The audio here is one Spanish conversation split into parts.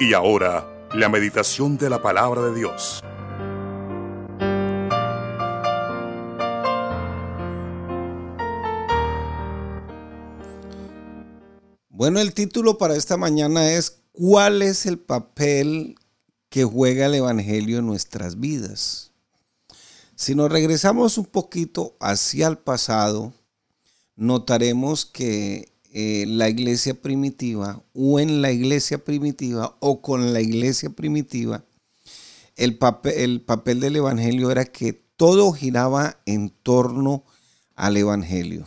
Y ahora, la meditación de la palabra de Dios. Bueno, el título para esta mañana es ¿Cuál es el papel que juega el Evangelio en nuestras vidas? Si nos regresamos un poquito hacia el pasado, notaremos que eh, la iglesia primitiva o en la iglesia primitiva o con la iglesia primitiva, el papel, el papel del Evangelio era que todo giraba en torno al Evangelio.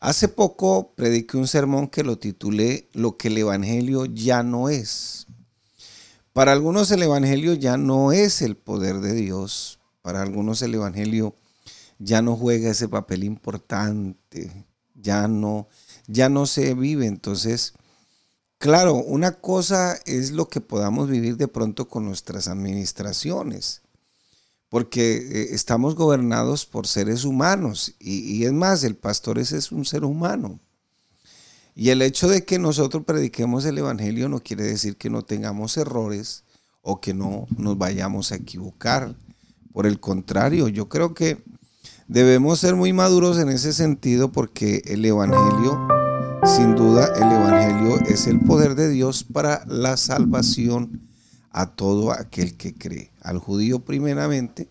Hace poco prediqué un sermón que lo titulé Lo que el Evangelio ya no es. Para algunos el Evangelio ya no es el poder de Dios. Para algunos el Evangelio ya no juega ese papel importante. Ya no, ya no se vive. Entonces, claro, una cosa es lo que podamos vivir de pronto con nuestras administraciones, porque eh, estamos gobernados por seres humanos y, es más, el pastor es un ser humano. Y el hecho de que nosotros prediquemos el Evangelio no quiere decir que no tengamos errores o que no nos vayamos a equivocar. Por el contrario, yo creo que debemos ser muy maduros en ese sentido porque el Evangelio sin duda, el Evangelio es el poder de Dios para la salvación a todo aquel que cree. Al judío primeramente,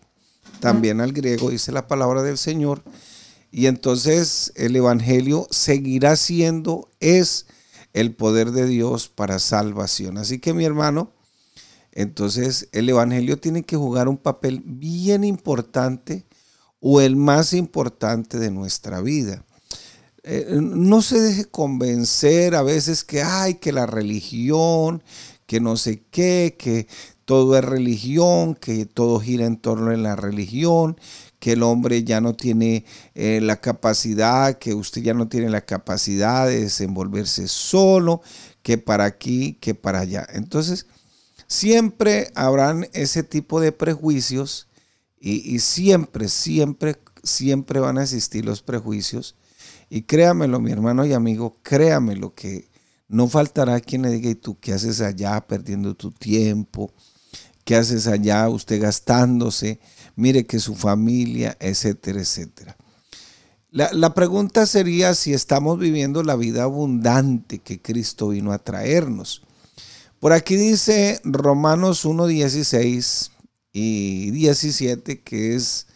también al griego, dice la palabra del Señor. Y entonces el Evangelio seguirá siendo, es el poder de Dios para salvación. Así que mi hermano, entonces el Evangelio tiene que jugar un papel bien importante o el más importante de nuestra vida. Eh, no se deje convencer a veces que hay que la religión, que no sé qué, que todo es religión, que todo gira en torno a la religión, que el hombre ya no tiene eh, la capacidad, que usted ya no tiene la capacidad de desenvolverse solo, que para aquí, que para allá. Entonces, siempre habrán ese tipo de prejuicios y, siempre, siempre, siempre van a existir los prejuicios y créamelo, mi hermano y amigo, créamelo que no faltará quien le diga, ¿y tú qué haces allá perdiendo tu tiempo? ¿Qué haces allá usted gastándose? Mire que su familia, etcétera, etcétera. La, la, pregunta sería si estamos viviendo la vida abundante que Cristo vino a traernos. Por aquí dice Romanos 1, 16 y 17, que es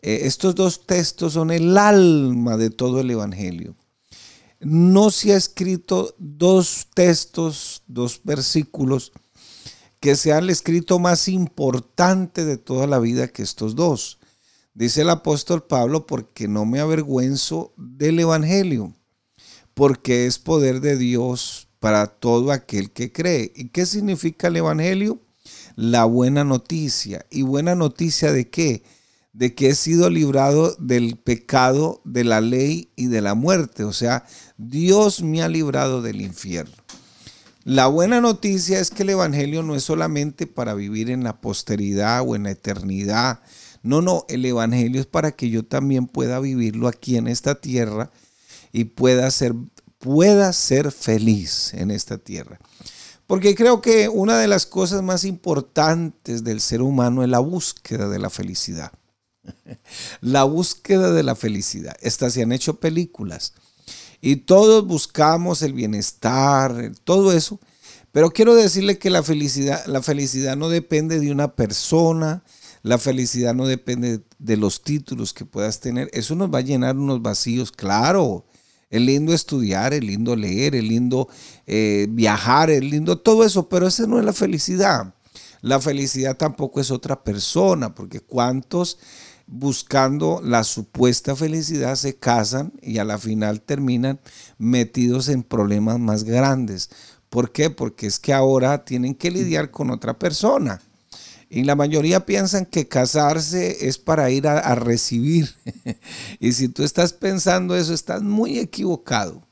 eh, estos dos textos son el alma de todo el Evangelio. No se ha escrito dos textos, dos versículos que sean el escrito más importante de toda la vida que estos dos. Dice el apóstol Pablo, porque no me avergüenzo del Evangelio, porque es poder de Dios para todo aquel que cree. ¿Y qué significa el Evangelio? La buena noticia. ¿Y buena noticia de qué? de que he sido librado del pecado, de la ley y de la muerte. O sea, Dios me ha librado del infierno. La buena noticia es que el Evangelio no es solamente para vivir en la posteridad o en la eternidad. No, no, el Evangelio es para que yo también pueda vivirlo aquí en esta tierra y pueda ser, pueda ser feliz en esta tierra. Porque creo que una de las cosas más importantes del ser humano es la búsqueda de la felicidad. la búsqueda de la felicidad. Estas se han hecho películas y todos buscamos el bienestar, todo eso. Pero quiero decirle que la felicidad, la felicidad no depende de una persona, la felicidad no depende de los títulos que puedas tener. Eso nos va a llenar unos vacíos, claro. Es lindo estudiar, es lindo leer, es lindo eh, viajar, es lindo todo eso, pero esa no es la felicidad. La felicidad tampoco es otra persona, porque cuántos buscando la supuesta felicidad se casan y a la final terminan metidos en problemas más grandes. ¿Por qué? Porque es que ahora tienen que lidiar con otra persona. Y la mayoría piensan que casarse es para ir a, recibir. y si tú estás pensando eso, estás muy equivocado.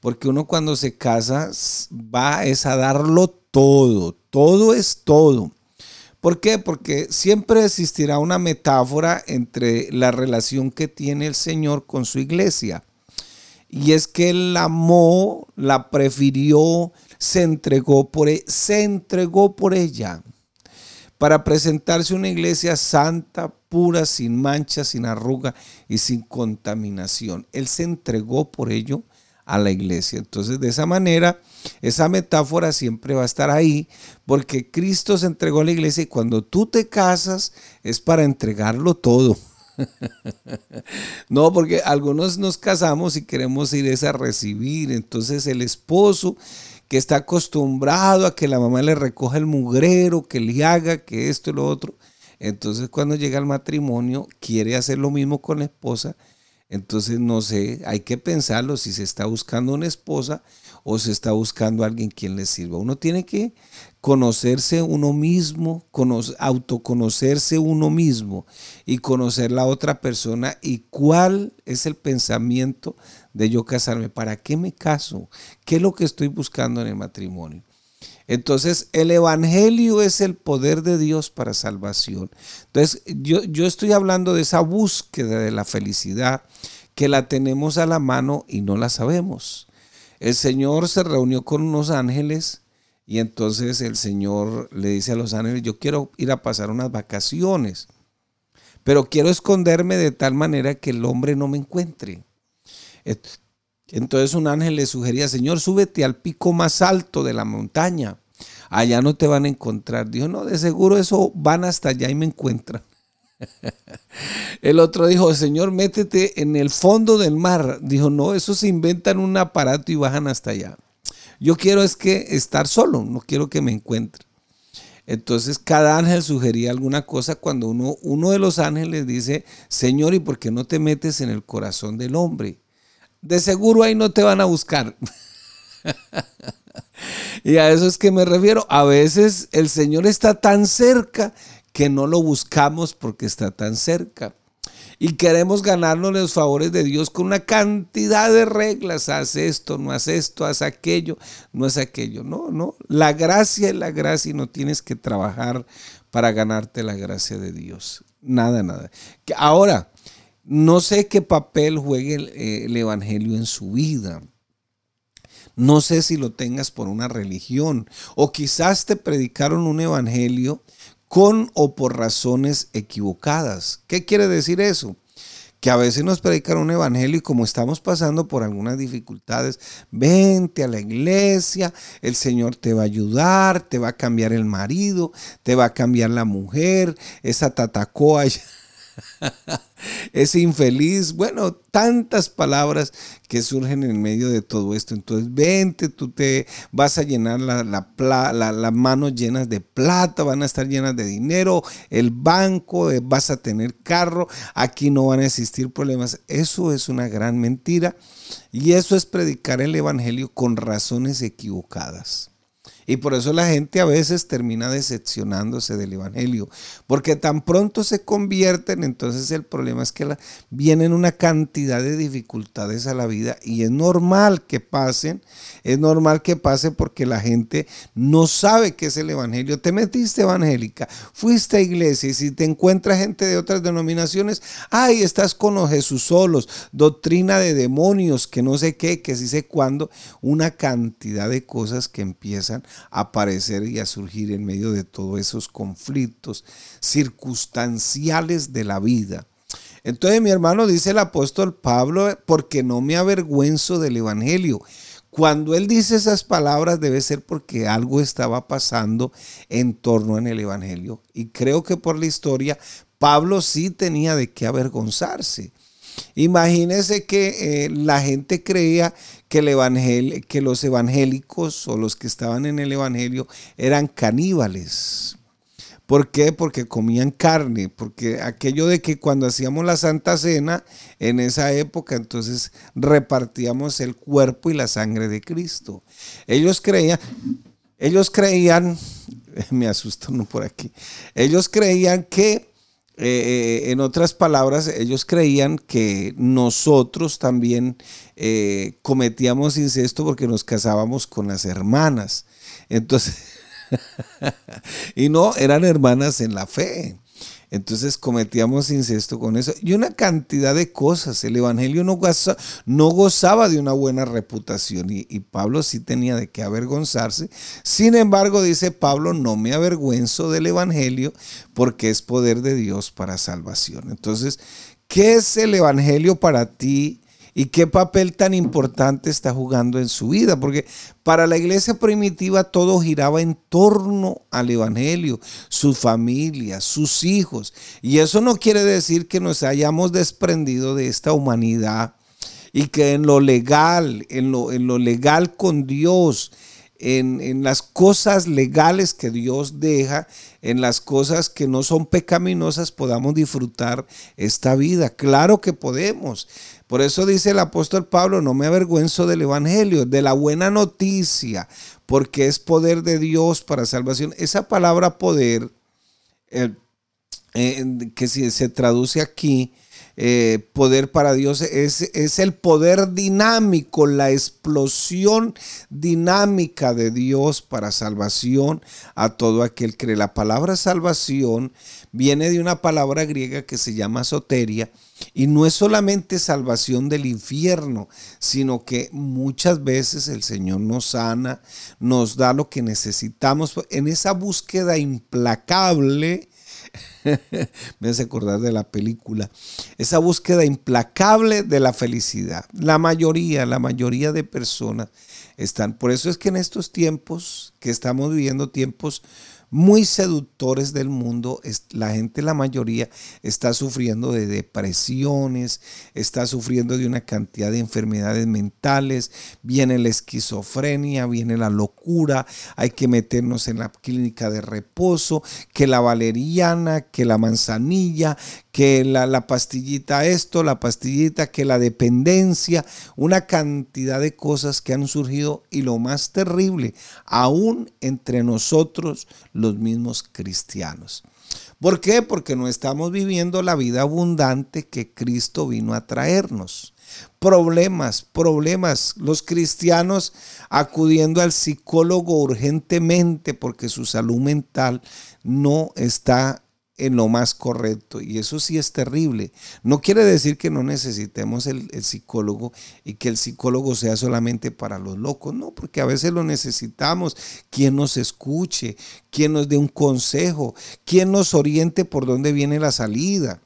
Porque uno cuando se casa va es a darlo todo. Todo es todo. ¿Por qué? Porque siempre existirá una metáfora entre la relación que tiene el Señor con su iglesia. Y es que Él la amó, la prefirió, se entregó por, e, se entregó por ella para presentarse una iglesia santa, pura, sin mancha, sin arruga y sin contaminación. Él se entregó por ello a la iglesia. Entonces, de esa manera, esa metáfora siempre va a estar ahí, porque Cristo se entregó a la iglesia y cuando tú te casas es para entregarlo todo. no, porque algunos nos casamos y queremos ir a recibir. Entonces el esposo que está acostumbrado a que la mamá le recoja el mugrero, que le haga, que esto y lo otro. Entonces cuando llega el matrimonio quiere hacer lo mismo con la esposa. Entonces no sé, hay que pensarlo si se está buscando una esposa o se está buscando a alguien quien le sirva. Uno tiene que conocerse uno mismo, autoconocerse uno mismo y conocer la otra persona y cuál es el pensamiento de yo casarme. ¿Para qué me caso? ¿Qué es lo que estoy buscando en el matrimonio? Entonces, el Evangelio es el poder de Dios para salvación. Entonces, yo, yo estoy hablando de esa búsqueda de la felicidad que la tenemos a la mano y no la sabemos. El Señor se reunió con unos ángeles y entonces el Señor le dice a los ángeles, yo quiero ir a pasar unas vacaciones, pero quiero esconderme de tal manera que el hombre no me encuentre. Entonces un ángel le sugería, Señor, súbete al pico más alto de la montaña. Allá no te van a encontrar. Dijo, no, de seguro eso van hasta allá y me encuentran. El otro dijo, Señor, métete en el fondo del mar. Dijo, no, eso se inventan un aparato y bajan hasta allá. Yo quiero es que estar solo, no quiero que me encuentre. Entonces cada ángel sugería alguna cosa cuando uno, uno de los ángeles dice, Señor, ¿y por qué no te metes en el corazón del hombre? De seguro ahí no te van a buscar. y a eso es que me refiero. A veces el Señor está tan cerca que no lo buscamos porque está tan cerca. Y queremos ganarnos los favores de Dios con una cantidad de reglas. Haz esto, no haz esto, haz aquello, no haz aquello. No, no. La gracia es la gracia y no tienes que trabajar para ganarte la gracia de Dios. Nada, nada. Ahora, no sé qué papel juegue el, eh, el Evangelio en su vida. No sé si lo tengas por una religión o quizás te predicaron un evangelio con o por razones equivocadas. ¿Qué quiere decir eso? que a veces nos predican un evangelio y como estamos pasando por algunas dificultades, vente a la iglesia, el Señor te va a ayudar, te va a cambiar el marido, te va a cambiar la mujer, esa tatacoa ese infeliz, bueno, tantas palabras que surgen en medio de todo esto. Entonces, vente, tú te vas a llenar las la, manos llenas de plata, van a estar llenas de dinero, el banco, eh, vas a tener carro, aquí no van a existir problemas. Eso es una gran mentira y eso es predicar el Evangelio con razones equivocadas. Y por eso la gente a veces termina decepcionándose del Evangelio, porque tan pronto se convierten, entonces el problema es que vienen una cantidad de dificultades a la vida y es normal que pasen, es normal que pase porque la gente no sabe qué es el Evangelio. Te metiste evangélica, fuiste a iglesia y si te encuentras gente de otras denominaciones, ay, estás con los Jesús solos, doctrina de demonios, que no sé qué, que sí sé cuándo, una cantidad de cosas que empiezan aparecer y a surgir en medio de todos esos conflictos circunstanciales de la vida. Entonces mi hermano dice el apóstol Pablo, porque no me avergüenzo del Evangelio. Cuando él dice esas palabras debe ser porque algo estaba pasando en torno en el Evangelio. Y creo que por la historia Pablo sí tenía de qué avergonzarse. Imagínese que eh, la gente creía que, el que los evangélicos o los que estaban en el evangelio eran caníbales. ¿Por qué? Porque comían carne, porque aquello de que cuando hacíamos la Santa Cena, en esa época, entonces repartíamos el cuerpo y la sangre de Cristo. Ellos creían, ellos creían, me asustan por aquí, ellos creían que eh, en otras palabras, ellos creían que nosotros también eh, cometíamos incesto porque nos casábamos con las hermanas. Entonces, y no, eran hermanas en la fe. Entonces cometíamos incesto con eso. Y una cantidad de cosas. El Evangelio no, gozaba de una buena reputación y, y, Pablo sí tenía de qué avergonzarse. Sin embargo, dice Pablo, no me avergüenzo del Evangelio porque es poder de Dios para salvación. Entonces, ¿qué es el Evangelio para ti? Y qué papel tan importante está jugando en su vida, porque para la iglesia primitiva todo giraba en torno al Evangelio, su familia, sus hijos, y eso no quiere decir que nos hayamos desprendido de esta humanidad y que en lo legal, en lo, en lo legal con Dios, en, las cosas legales que Dios deja, en las cosas que no son pecaminosas, podamos disfrutar esta vida. Claro que podemos. Por eso dice el apóstol Pablo, no me avergüenzo del Evangelio, de la buena noticia, porque es poder de Dios para salvación. Esa palabra poder, eh, que se traduce aquí, eh, poder para Dios es, es, el poder dinámico, la explosión dinámica de Dios para salvación a todo aquel que cree. La palabra salvación viene de una palabra griega que se llama soteria y no es solamente salvación del infierno, sino que muchas veces el Señor nos sana, nos da lo que necesitamos en esa búsqueda implacable me hace acordar de la película, esa búsqueda implacable de la felicidad. La mayoría, la mayoría de personas están. Por eso es que en estos tiempos que estamos viviendo, tiempos muy seductores del mundo. La gente, la mayoría, está sufriendo de depresiones, está sufriendo de una cantidad de enfermedades mentales, viene la esquizofrenia, viene la locura, hay que meternos en la clínica de reposo, que la valeriana, que la manzanilla, que la, pastillita esto, la pastillita, que la dependencia, una cantidad de cosas que han surgido y lo más terrible, aún entre nosotros los mismos cristianos. ¿Por qué? Porque no estamos viviendo la vida abundante que Cristo vino a traernos. Problemas, problemas. Los cristianos acudiendo al psicólogo urgentemente porque su salud mental no está en lo más correcto. Y eso sí es terrible. No quiere decir que no necesitemos el, psicólogo y que el psicólogo sea solamente para los locos. No, porque a veces lo necesitamos. Quien nos escuche, quien nos dé un consejo, quien nos oriente por dónde viene la salida.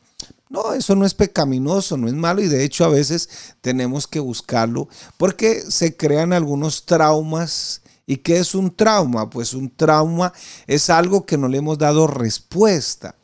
No, eso no es pecaminoso, no es malo y de hecho a veces tenemos que buscarlo porque se crean algunos traumas ¿Y qué es un trauma? Pues un trauma es algo que no le hemos dado respuesta.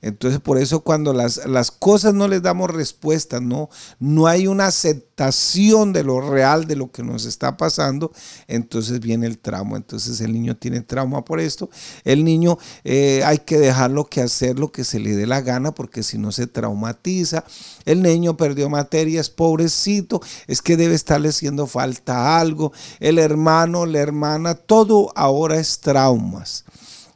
Entonces, por eso cuando las, las, cosas no les damos respuesta, no, no hay una aceptación de lo real, de lo que nos está pasando, entonces viene el trauma. Entonces el niño tiene trauma por esto. El niño eh, hay que dejarlo que hacer lo que se le dé la gana, porque si no se traumatiza. El niño perdió materias, pobrecito, es que debe estarle haciendo falta algo. El hermano, la hermana, todo ahora es traumas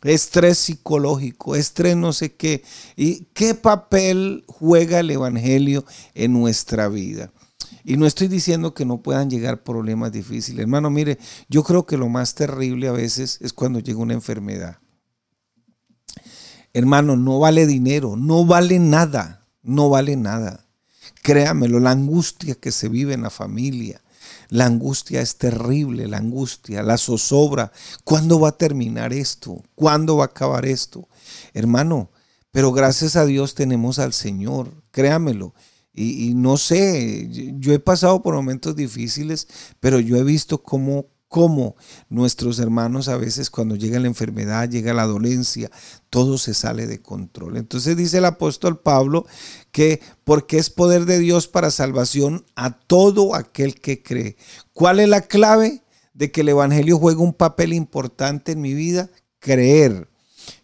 estrés psicológico, estrés no sé qué. ¿Y qué papel juega el Evangelio en nuestra vida? Y no estoy diciendo que no puedan llegar problemas difíciles. Hermano, mire, yo creo que lo más terrible a veces es cuando llega una enfermedad. Hermano, no vale dinero, no vale nada, no vale nada. Créamelo, la angustia que se vive en la familia, la angustia es terrible, la angustia, la zozobra. ¿Cuándo va a terminar esto? ¿Cuándo va a acabar esto? Hermano, pero gracias a Dios tenemos al Señor, créamelo. Y, y, no sé, yo he pasado por momentos difíciles, pero yo he visto cómo cómo nuestros hermanos a veces cuando llega la enfermedad, llega la dolencia, todo se sale de control. Entonces dice el apóstol Pablo que porque es poder de Dios para salvación a todo aquel que cree. ¿Cuál es la clave de que el Evangelio juega un papel importante en mi vida? Creer.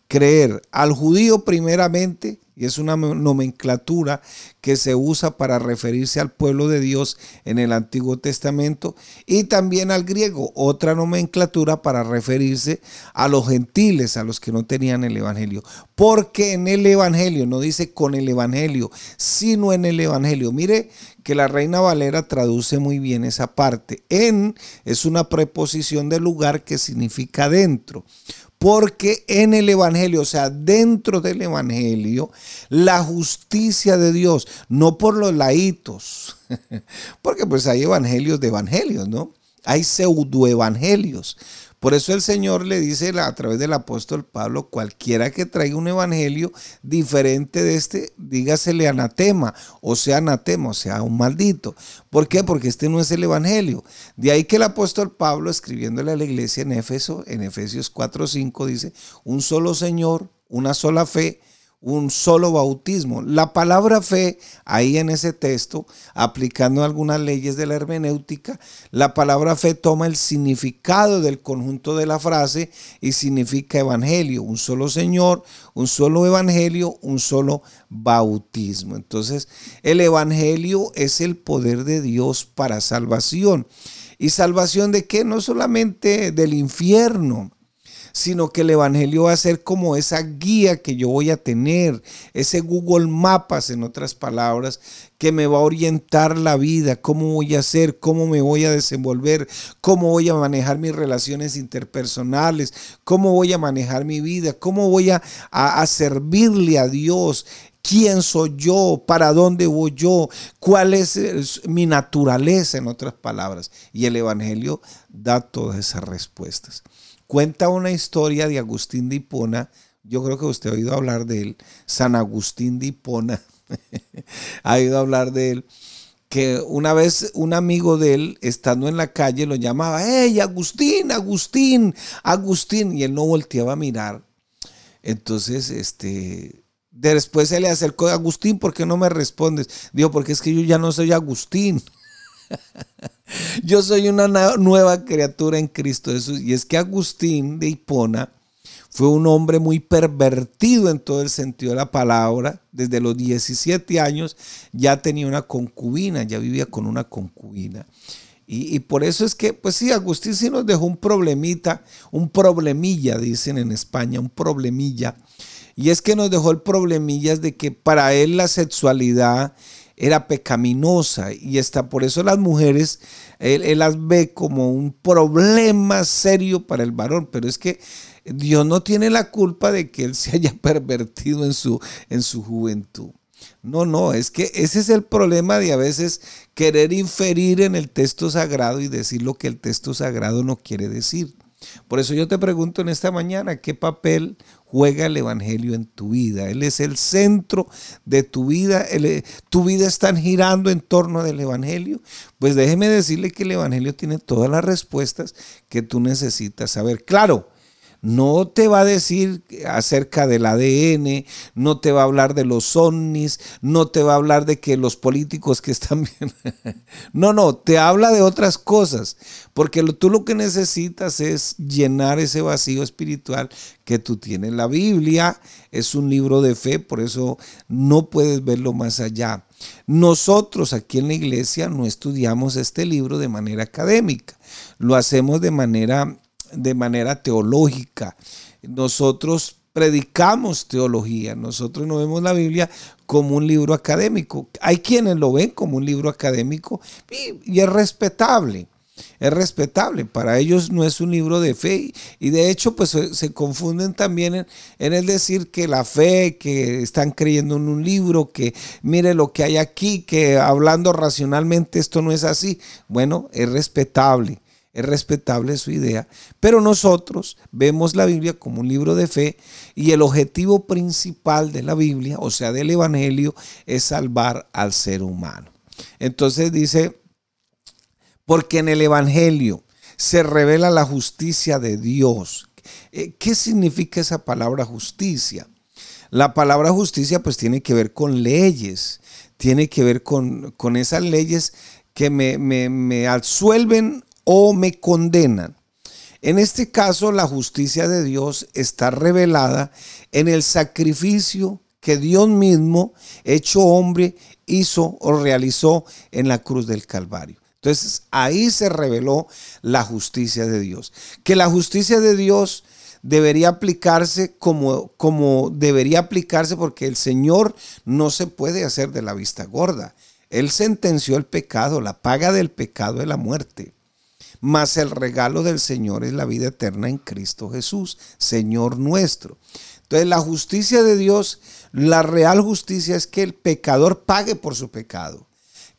Creer al judío primeramente y es una nomenclatura que se usa para referirse al pueblo de Dios en el Antiguo Testamento y también al griego, otra nomenclatura para referirse a los gentiles, a los que no tenían el Evangelio. Porque en el Evangelio, no dice con el Evangelio, sino en el Evangelio. Mire que la Reina Valera traduce muy bien esa parte. En es una preposición de lugar que significa dentro. Porque en el Evangelio, o sea, dentro del Evangelio, la justicia de Dios, no por los laitos, porque pues hay evangelios de evangelios, ¿no? Hay pseudoevangelios. Por eso el Señor le dice a través del apóstol Pablo, cualquiera que traiga un evangelio diferente de este, dígasele anatema, o sea anatema, o sea un maldito. ¿Por qué? Porque este no es el evangelio. De ahí que el apóstol Pablo, escribiéndole a la iglesia en Éfeso, en Efesios 4:5, dice, un solo Señor, una sola fe, un solo bautismo. La palabra fe, ahí en ese texto, aplicando algunas leyes de la hermenéutica, la palabra fe toma el significado del conjunto de la frase y significa evangelio, un solo Señor, un solo evangelio, un solo bautismo. Entonces, el evangelio es el poder de Dios para salvación. ¿Y salvación de qué? No solamente del infierno, sino que el Evangelio va a ser como esa guía que yo voy a tener, ese Google Mapas, en otras palabras, que me va a orientar la vida, cómo voy a hacer, cómo me voy a desenvolver, cómo voy a manejar mis relaciones interpersonales, cómo voy a manejar mi vida, cómo voy a, a, servirle a Dios, quién soy yo, para dónde voy yo, cuál es mi naturaleza, en otras palabras. Y el Evangelio da todas esas respuestas cuenta una historia de Agustín de Hipona. Yo creo que usted ha oído hablar de él, San Agustín de Hipona. ha oído hablar de él. Que una vez un amigo de él, estando en la calle, lo llamaba, ¡Hey, Agustín, Agustín, Agustín! Y él no volteaba a mirar. Entonces, este, después se le acercó, Agustín, ¿por qué no me respondes? Dijo, porque es que yo ya no soy Agustín. Yo soy una nueva criatura en Cristo Jesús. Y es que Agustín de Hipona fue un hombre muy pervertido en todo el sentido de la palabra. Desde los 17 años ya tenía una concubina, ya vivía con una concubina. Y, por eso es que, pues sí, Agustín sí nos dejó un problemita, un problemilla, dicen en España, un problemilla. Y es que nos dejó el problemilla de que para él la sexualidad era pecaminosa y está por eso las mujeres, él, las ve como un problema serio para el varón, pero es que Dios no tiene la culpa de que él se haya pervertido en su, en su juventud. No, no, es que ese es el problema de a veces querer inferir en el texto sagrado y decir lo que el texto sagrado no quiere decir. Por eso yo te pregunto en esta mañana, ¿qué papel juega el Evangelio en tu vida? Él es el centro de tu vida. ¿Tu vida está girando en torno del Evangelio? Pues déjeme decirle que el Evangelio tiene todas las respuestas que tú necesitas saber. Claro, no te va a decir acerca del ADN, no te va a hablar de los ovnis, no te va a hablar de que los políticos que están bien. no, no, te habla de otras cosas, porque tú lo que necesitas es llenar ese vacío espiritual que tú tienes. La Biblia es un libro de fe, por eso no puedes verlo más allá. Nosotros aquí en la iglesia no estudiamos este libro de manera académica, lo hacemos de manera de manera teológica. Nosotros predicamos teología, nosotros no vemos la Biblia como un libro académico. Hay quienes lo ven como un libro académico y, es respetable. Es respetable, para ellos no es un libro de fe y de hecho pues se, confunden también en, en, el decir que la fe, que están creyendo en un libro, que mire lo que hay aquí, que hablando racionalmente esto no es así. Bueno, es respetable es respetable su idea, pero nosotros vemos la Biblia como un libro de fe y el objetivo principal de la Biblia, o sea, del Evangelio, es salvar al ser humano. Entonces dice, porque en el Evangelio se revela la justicia de Dios. Eh, ¿Qué significa esa palabra justicia? La palabra justicia pues tiene que ver con leyes, tiene que ver con, con esas leyes que me, me, me absuelven o me condenan. En este caso, la justicia de Dios está revelada en el sacrificio que Dios mismo, hecho hombre, hizo o realizó en la cruz del Calvario. Entonces, ahí se reveló la justicia de Dios. Que la justicia de Dios debería aplicarse como, como debería aplicarse porque el Señor no se puede hacer de la vista gorda. Él sentenció el pecado, la paga del pecado de la muerte. Mas el regalo del Señor es la vida eterna en Cristo Jesús, Señor nuestro. Entonces la justicia de Dios, la real justicia es que el pecador pague por su pecado,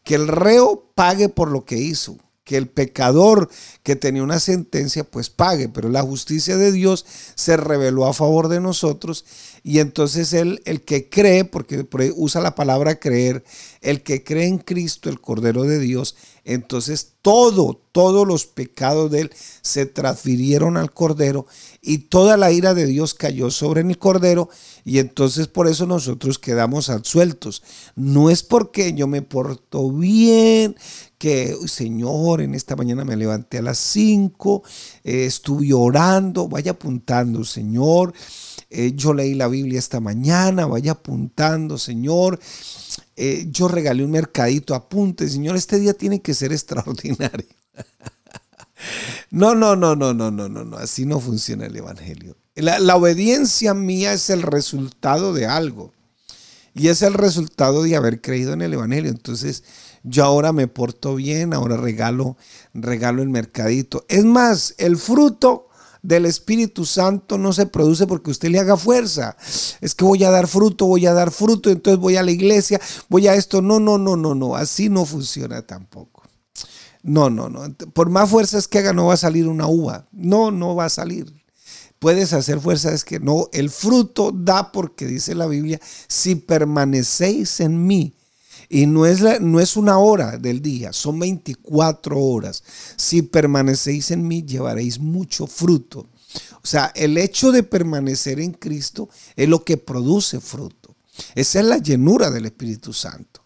que el reo pague por lo que hizo, que el pecador que tenía una sentencia pues pague, pero la justicia de Dios se reveló a favor de nosotros y entonces él, el que cree, porque usa la palabra creer, el que cree en Cristo, el Cordero de Dios, entonces todo, todos los pecados de él se transfirieron al Cordero y toda la ira de Dios cayó sobre el Cordero y entonces por eso nosotros quedamos absueltos. No es porque yo me porto bien, que, Señor, en esta mañana me levanté a las 5, eh, estuve orando, vaya apuntando, Señor. Eh, yo leí la Biblia esta mañana, vaya apuntando, Señor. Eh, yo regalé un mercadito, apunte, Señor, este día tiene que ser extraordinario. No, no, no, no, no, no, no, no, así no funciona el Evangelio. La, la, obediencia mía es el resultado de algo. Y es el resultado de haber creído en el Evangelio. Entonces, yo ahora me porto bien, ahora regalo, regalo el mercadito. Es más, el fruto del Espíritu Santo no se produce porque usted le haga fuerza. Es que voy a dar fruto, voy a dar fruto, entonces voy a la iglesia, voy a esto. No, no, no, no, no, así no funciona tampoco. No, no, no. Por más fuerzas que haga no va a salir una uva. No, no va a salir. Puedes hacer fuerza, es que no, el fruto da porque dice la Biblia, si permanecéis en mí y no es, no es una hora del día, son 24 horas. Si permanecéis en mí, llevaréis mucho fruto. O sea, el hecho de permanecer en Cristo es lo que produce fruto. Esa es la llenura del Espíritu Santo.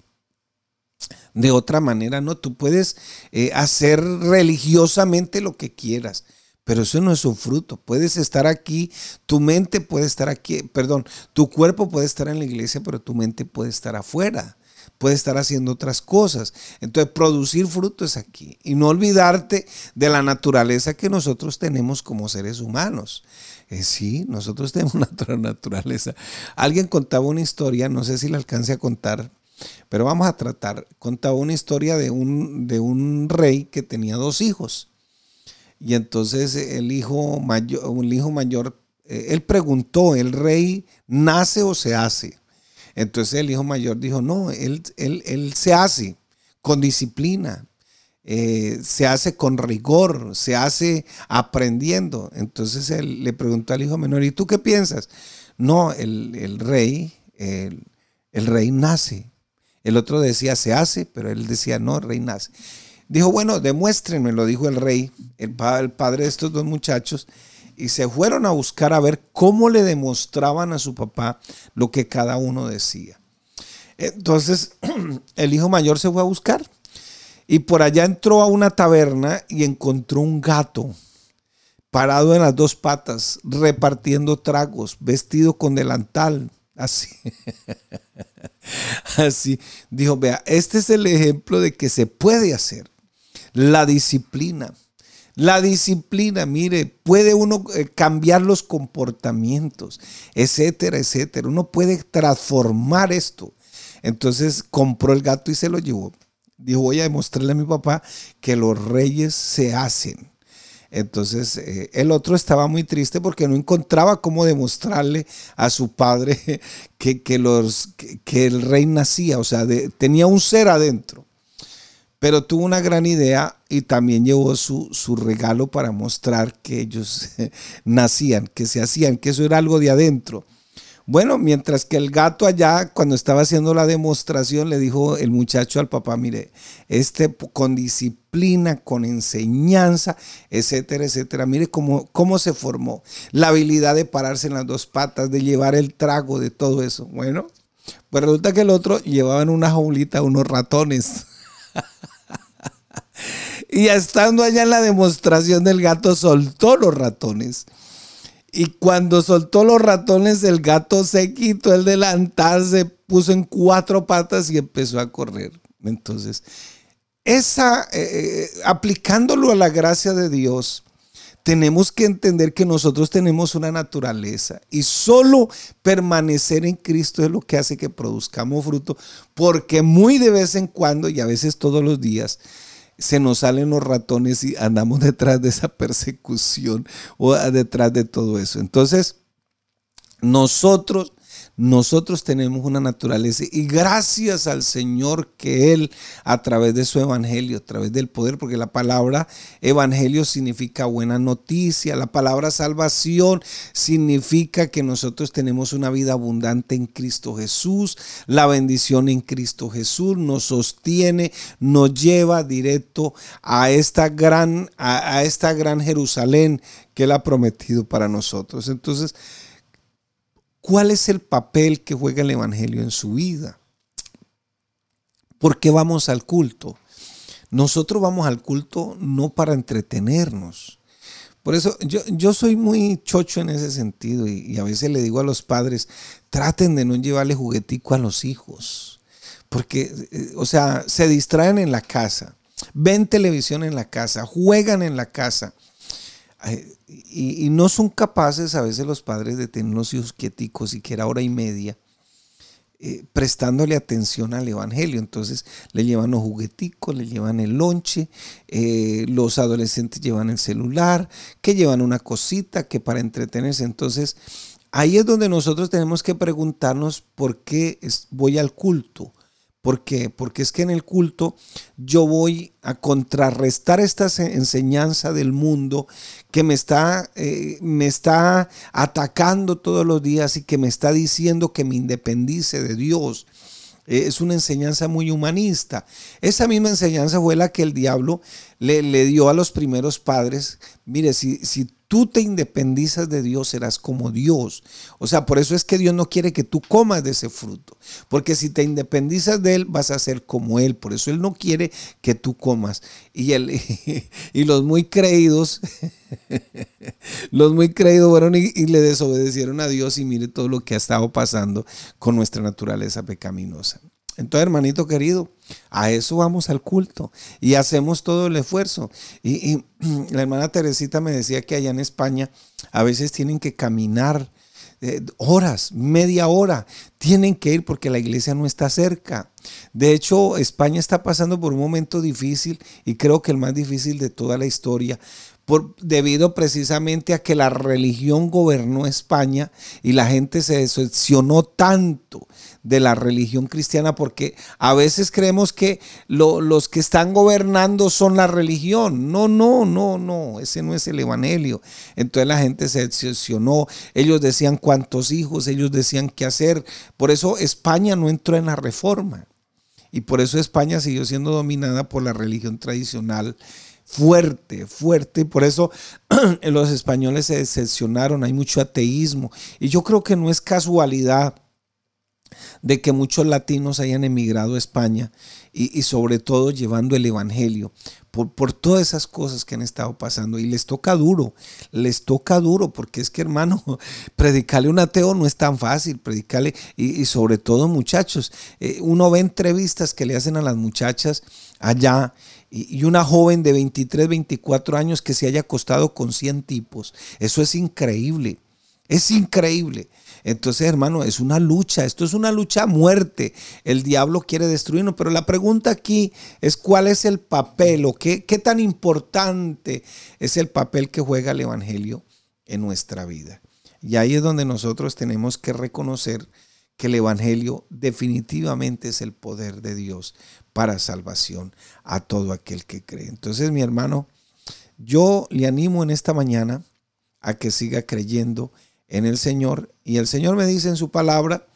De otra manera, no, tú puedes eh, hacer religiosamente lo que quieras, pero eso no es un fruto. Puedes estar aquí, tu mente puede estar aquí, perdón, tu cuerpo puede estar en la iglesia, pero tu mente puede estar afuera puede estar haciendo otras cosas. Entonces, producir fruto es aquí. Y no olvidarte de la naturaleza que nosotros tenemos como seres humanos. Eh, sí, nosotros tenemos una naturaleza. Alguien contaba una historia, no sé si la alcance a contar, pero vamos a tratar. Contaba una historia de un, de un rey que tenía dos hijos. Y entonces el hijo mayor, un hijo mayor, eh, él preguntó, ¿el rey nace o se hace? Entonces el hijo mayor dijo, no, él, él, se hace con disciplina, eh, se hace con rigor, se hace aprendiendo. Entonces él le preguntó al hijo menor, ¿y tú qué piensas? No, el, rey, el, rey nace. El otro decía, se hace, pero él decía, no, el rey nace. Dijo, bueno, demuéstrenme, lo dijo el rey, el, el padre de estos dos muchachos y se fueron a buscar a ver cómo le demostraban a su papá lo que cada uno decía. Entonces el hijo mayor se fue a buscar y por allá entró a una taberna y encontró un gato parado en las dos patas, repartiendo tragos, vestido con delantal, así. así. Dijo, vea, este es el ejemplo de que se puede hacer. La disciplina la disciplina, mire, puede uno eh, cambiar los comportamientos, etcétera, etcétera. Uno puede transformar esto. Entonces compró el gato y se lo llevó. Dijo, voy a demostrarle a mi papá que los reyes se hacen. Entonces eh, el otro estaba muy triste porque no encontraba cómo demostrarle a su padre que, los, que, el rey nacía, o sea, tenía un ser adentro pero tuvo una gran idea y también llevó su, su regalo para mostrar que ellos nacían, que se hacían, que eso era algo de adentro. Bueno, mientras que el gato allá, cuando estaba haciendo la demostración, le dijo el muchacho al papá, mire, este con disciplina, con enseñanza, etcétera, etcétera, mire cómo, cómo se formó. La habilidad de pararse en las dos patas, de llevar el trago, de todo eso. Bueno, pues resulta que el otro llevaba en una jaulita unos ratones. Y estando allá en la demostración del gato, soltó los ratones. Y cuando soltó los ratones, el gato se quitó el delantal, se puso en cuatro patas y empezó a correr. Entonces, esa, eh, eh, aplicándolo a la gracia de Dios, tenemos que entender que nosotros tenemos una naturaleza y solo permanecer en Cristo es lo que hace que produzcamos fruto, porque muy de vez en cuando y a veces todos los días, se nos salen los ratones y andamos detrás de esa persecución o detrás de todo eso. Entonces, nosotros nosotros tenemos una naturaleza y gracias al Señor que Él a través de su evangelio, a través del poder, porque la palabra evangelio significa buena noticia, la palabra salvación significa que nosotros tenemos una vida abundante en Cristo Jesús, la bendición en Cristo Jesús nos sostiene, nos lleva directo a esta gran, a, esta gran Jerusalén que Él ha prometido para nosotros. Entonces, ¿Cuál es el papel que juega el Evangelio en su vida? ¿Por qué vamos al culto? Nosotros vamos al culto no para entretenernos. Por eso yo, yo soy muy chocho en ese sentido y, y, a veces le digo a los padres, traten de no llevarle juguetico a los hijos. Porque, eh, o sea, se distraen en la casa, ven televisión en la casa, juegan en la casa y, no son capaces a veces los padres de tener unos hijos quieticos, siquiera hora y media, eh, prestándole atención al Evangelio. Entonces le llevan los jugueticos, le llevan el lonche, eh, los adolescentes llevan el celular, que llevan una cosita que para entretenerse. Entonces ahí es donde nosotros tenemos que preguntarnos por qué voy al culto ¿Por qué? Porque es que en el culto yo voy a contrarrestar esta enseñanza del mundo que me está, eh, me está atacando todos los días y que me está diciendo que me independice de Dios. Eh, es una enseñanza muy humanista. Esa misma enseñanza fue la que el diablo le, le dio a los primeros padres. Mire, si, si tú te independizas de Dios, serás como Dios. O sea, por eso es que Dios no quiere que tú comas de ese fruto. Porque si te independizas de Él, vas a ser como Él. Por eso Él no quiere que tú comas. Y, él, y los muy creídos, los muy creídos fueron y, y le desobedecieron a Dios. Y mire todo lo que ha estado pasando con nuestra naturaleza pecaminosa. Entonces, hermanito querido, a eso vamos al culto y hacemos todo el esfuerzo. Y, la hermana Teresita me decía que allá en España a veces tienen que caminar eh, horas, media hora, tienen que ir porque la iglesia no está cerca. De hecho, España está pasando por un momento difícil y creo que el más difícil de toda la historia, por, debido precisamente a que la religión gobernó España y la gente se decepcionó tanto de la religión cristiana porque a veces creemos que los que están gobernando son la religión. No, no, no, no, ese no es el evangelio. Entonces la gente se decepcionó, ellos decían cuántos hijos, ellos decían qué hacer. Por eso España no entró en la reforma. Y por eso España siguió siendo dominada por la religión tradicional fuerte, fuerte. Y por eso los españoles se decepcionaron, hay mucho ateísmo. Y yo creo que no es casualidad de que muchos latinos hayan emigrado a España y, sobre todo llevando el Evangelio por, por, todas esas cosas que han estado pasando. Y les toca duro, les toca duro, porque es que hermano, predicarle a un ateo no es tan fácil, predicarle, y, sobre todo muchachos, eh, uno ve entrevistas que le hacen a las muchachas allá y una joven de 23, 24 años que se haya acostado con 100 tipos. Eso es increíble. Es increíble. Entonces, hermano, es una lucha, esto es una lucha a muerte. El diablo quiere destruirnos, pero la pregunta aquí es cuál es el papel o qué, tan importante es el papel que juega el Evangelio en nuestra vida. Y ahí es donde nosotros tenemos que reconocer que el Evangelio definitivamente es el poder de Dios para salvación a todo aquel que cree. Entonces, mi hermano, yo le animo en esta mañana a que siga creyendo en el Señor. Y el Señor me dice en su palabra,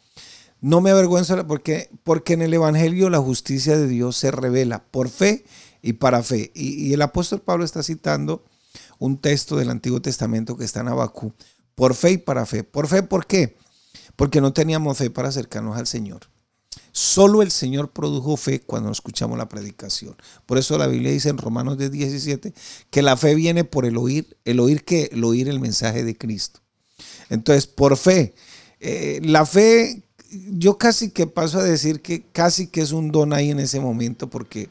no me avergüenzo porque, porque en el Evangelio la justicia de Dios se revela por fe y para fe. Y, el apóstol Pablo está citando un texto del Antiguo Testamento que está en Abacú. Por fe y para fe. ¿Por fe por qué? Porque no teníamos fe para acercarnos al Señor. Solo el Señor produjo fe cuando escuchamos la predicación. Por eso la Biblia dice en Romanos 17 que la fe viene por el oír, el oír que el oír el mensaje de Cristo. Entonces, por fe, eh, la fe, yo casi que paso a decir que casi que es un don ahí en ese momento porque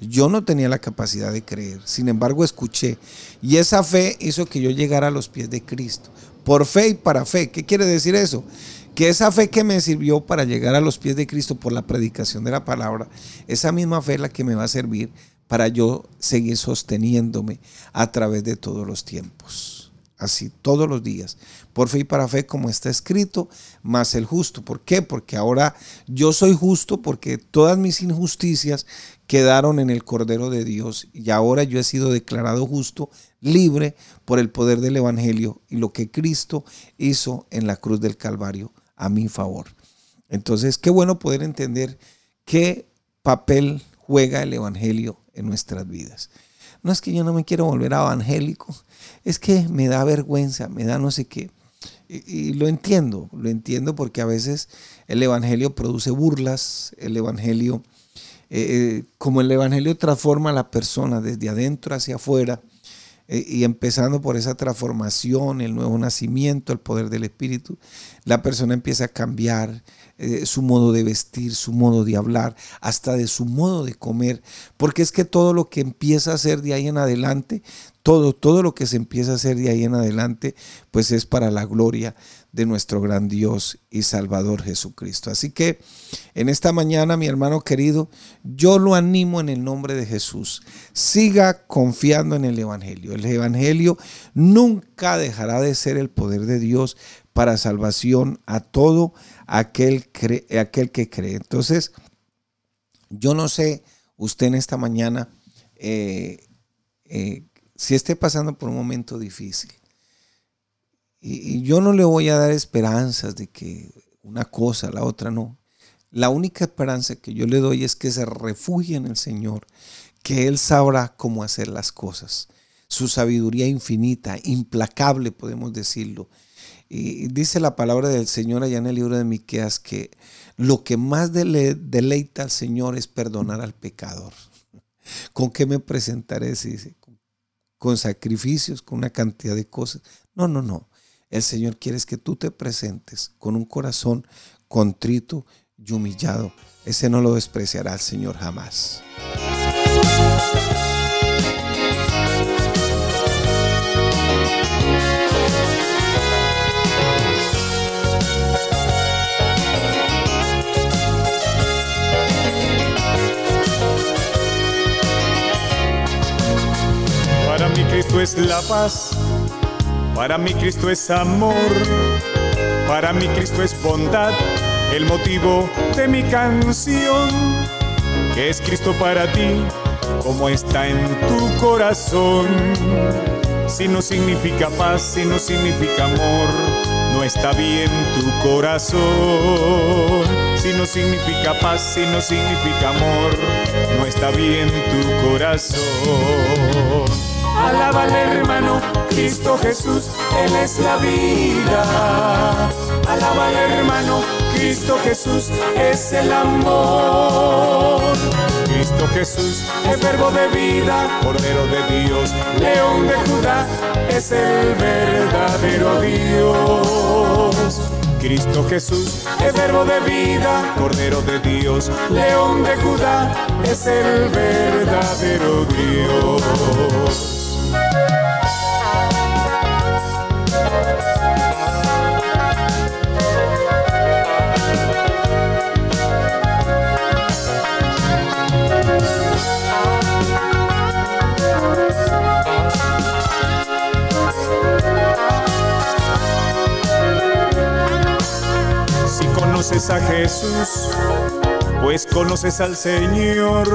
yo no tenía la capacidad de creer. Sin embargo, escuché. Y esa fe hizo que yo llegara a los pies de Cristo. Por fe y para fe. ¿Qué quiere decir eso? Que esa fe que me sirvió para llegar a los pies de Cristo por la predicación de la palabra, esa misma fe es la que me va a servir para yo seguir sosteniéndome a través de todos los tiempos. Así, todos los días. Por fe y para fe, como está escrito, más el justo. ¿Por qué? Porque ahora yo soy justo porque todas mis injusticias quedaron en el Cordero de Dios y ahora yo he sido declarado justo, libre por el poder del Evangelio y lo que Cristo hizo en la cruz del Calvario a mi favor. Entonces, qué bueno poder entender qué papel juega el Evangelio en nuestras vidas. No es que yo no me quiero volver evangélico, es que me da vergüenza, me da no sé qué. Y, lo entiendo, lo entiendo porque a veces el Evangelio produce burlas, el Evangelio, eh, eh, como el Evangelio transforma a la persona desde adentro hacia afuera, eh, y empezando por esa transformación, el nuevo nacimiento, el poder del Espíritu, la persona empieza a cambiar eh, su modo de vestir, su modo de hablar, hasta de su modo de comer, porque es que todo lo que empieza a hacer de ahí en adelante, todo, todo lo que se empieza a hacer de ahí en adelante, pues es para la gloria de nuestro gran Dios y Salvador Jesucristo. Así que en esta mañana, mi hermano querido, yo lo animo en el nombre de Jesús. Siga confiando en el Evangelio. El Evangelio nunca dejará de ser el poder de Dios para salvación a todo aquel, aquel que cree. Entonces, yo no sé, usted en esta mañana, eh, eh, si esté pasando por un momento difícil y, yo no le voy a dar esperanzas de que una cosa, la otra no. La única esperanza que yo le doy es que se refugie en el Señor, que Él sabrá cómo hacer las cosas. Su sabiduría infinita, implacable, podemos decirlo. Y dice la palabra del Señor allá en el libro de Miqueas que lo que más deleita al Señor es perdonar al pecador. ¿Con qué me presentaré? Dice, con sacrificios, con una cantidad de cosas. No, no, no. El Señor quiere que tú te presentes con un corazón contrito y humillado. Ese no lo despreciará el Señor jamás. Cristo es la paz para mí Cristo es amor, para mí Cristo es bondad, el motivo de mi canción. Que es Cristo para ti? como está en tu corazón? Si no significa paz, si no significa amor, no está bien tu corazón. Si no significa paz, si no significa amor, no está bien tu corazón. Alábale hermano, Cristo Jesús, Él es la vida. Alábale hermano, Cristo Jesús es el amor. Cristo Jesús es verbo de vida, Cordero de Dios, León de Judá, es el verdadero Dios. Cristo Jesús es verbo de vida, Cordero de Dios, León de Judá, es el verdadero Dios. Conoces a Jesús, pues conoces al Señor.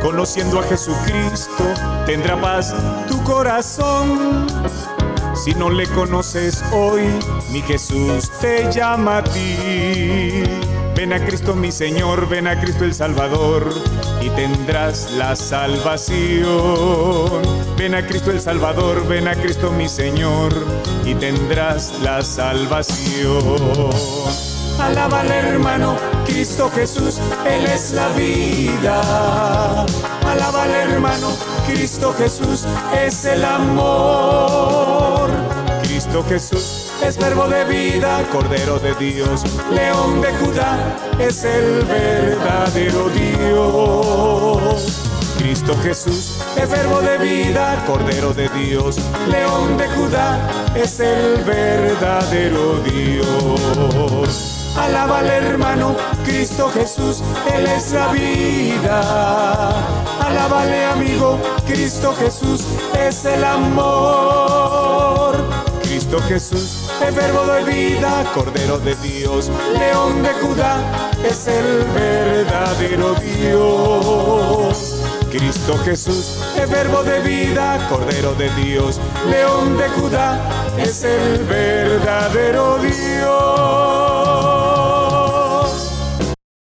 Conociendo a Jesucristo, tendrá paz tu corazón. Si no le conoces hoy, mi Jesús te llama a ti. Ven a Cristo mi Señor, ven a Cristo el Salvador y tendrás la salvación. Ven a Cristo el Salvador, ven a Cristo mi Señor y tendrás la salvación. Alábale hermano, Cristo Jesús, Él es la vida. Alábale hermano, Cristo Jesús es el amor. Cristo Jesús es verbo de vida, Cordero de Dios, León de Judá, es el verdadero Dios. Cristo Jesús es verbo de vida, Cordero de Dios, León de Judá, es el verdadero Dios. Alábale hermano, Cristo Jesús, Él es la vida Alábale amigo, Cristo Jesús es el amor. Cristo Jesús, el verbo de vida, Cordero de Dios, León de Judá, es el verdadero Dios. Cristo Jesús, el verbo de vida, Cordero de Dios, León de Judá, es el verdadero Dios.